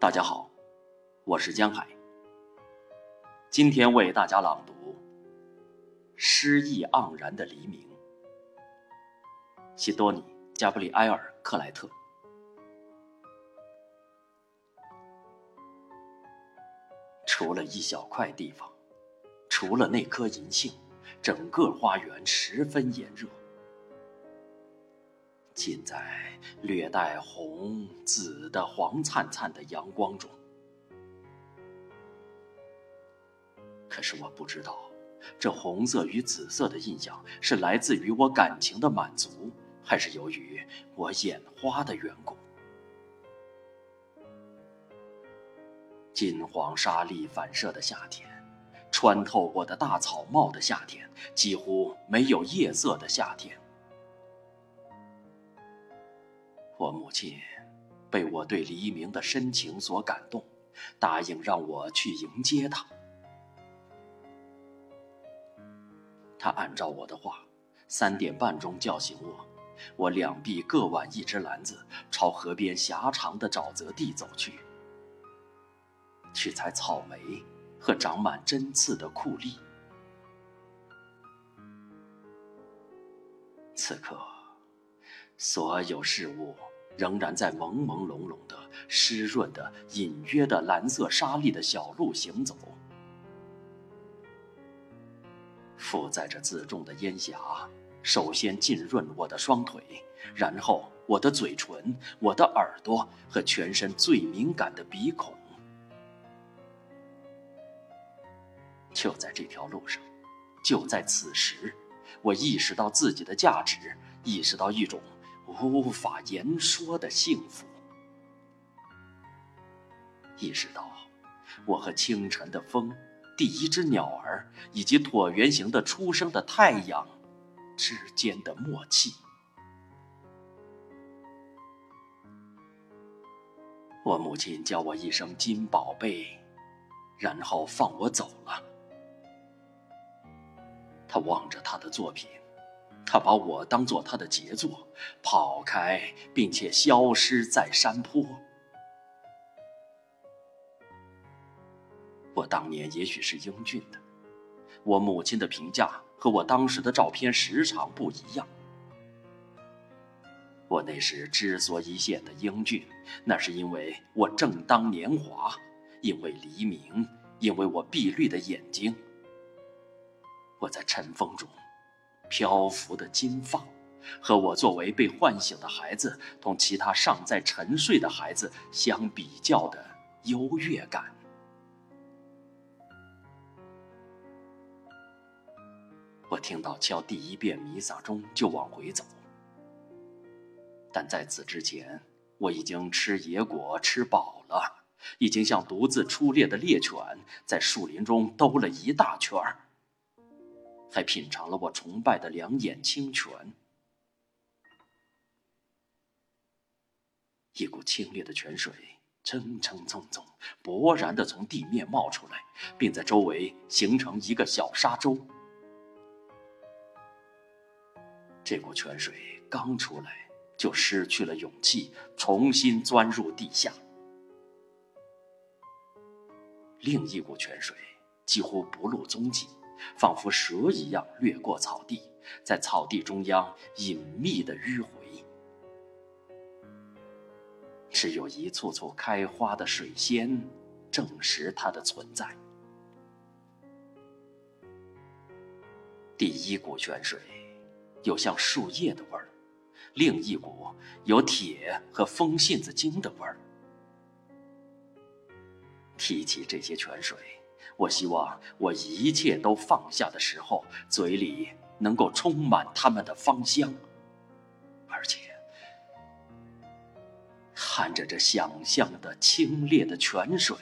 大家好，我是江海。今天为大家朗读《诗意盎然的黎明》，西多尼·加布里埃尔·克莱特。除了一小块地方，除了那棵银杏，整个花园十分炎热。浸在略带红紫的黄灿灿的阳光中。可是我不知道，这红色与紫色的印象是来自于我感情的满足，还是由于我眼花的缘故。金黄沙粒反射的夏天，穿透我的大草帽的夏天，几乎没有夜色的夏天。我母亲被我对黎明的深情所感动，答应让我去迎接他。他按照我的话，三点半钟叫醒我，我两臂各挽一只篮子，朝河边狭长的沼泽地走去，去采草莓和长满针刺的酷栗。此刻，所有事物。仍然在朦朦胧胧的、湿润的、隐约的蓝色沙砾的小路行走，附载着自重的烟霞，首先浸润我的双腿，然后我的嘴唇、我的耳朵和全身最敏感的鼻孔。就在这条路上，就在此时，我意识到自己的价值，意识到一种。无法言说的幸福，意识到我和清晨的风、第一只鸟儿以及椭圆形的初升的太阳之间的默契。我母亲叫我一声“金宝贝”，然后放我走了。她望着她的作品。他把我当做他的杰作，跑开，并且消失在山坡。我当年也许是英俊的，我母亲的评价和我当时的照片时常不一样。我那时之所以显得英俊，那是因为我正当年华，因为黎明，因为我碧绿的眼睛。我在晨风中。漂浮的金发，和我作为被唤醒的孩子，同其他尚在沉睡的孩子相比较的优越感。我听到敲第一遍弥撒钟就往回走，但在此之前，我已经吃野果吃饱了，已经像独自出猎的猎犬，在树林中兜了一大圈儿。还品尝了我崇拜的两眼清泉，一股清冽的泉水蹭蹭蹭蹭，勃然的从地面冒出来，并在周围形成一个小沙洲。这股泉水刚出来，就失去了勇气，重新钻入地下。另一股泉水几乎不露踪迹。仿佛蛇一样掠过草地，在草地中央隐秘的迂回。只有一簇簇开花的水仙，证实它的存在。第一股泉水，有像树叶的味儿；另一股有铁和风信子茎的味儿。提起这些泉水。我希望我一切都放下的时候，嘴里能够充满它们的芳香，而且看着这想象的清冽的泉水。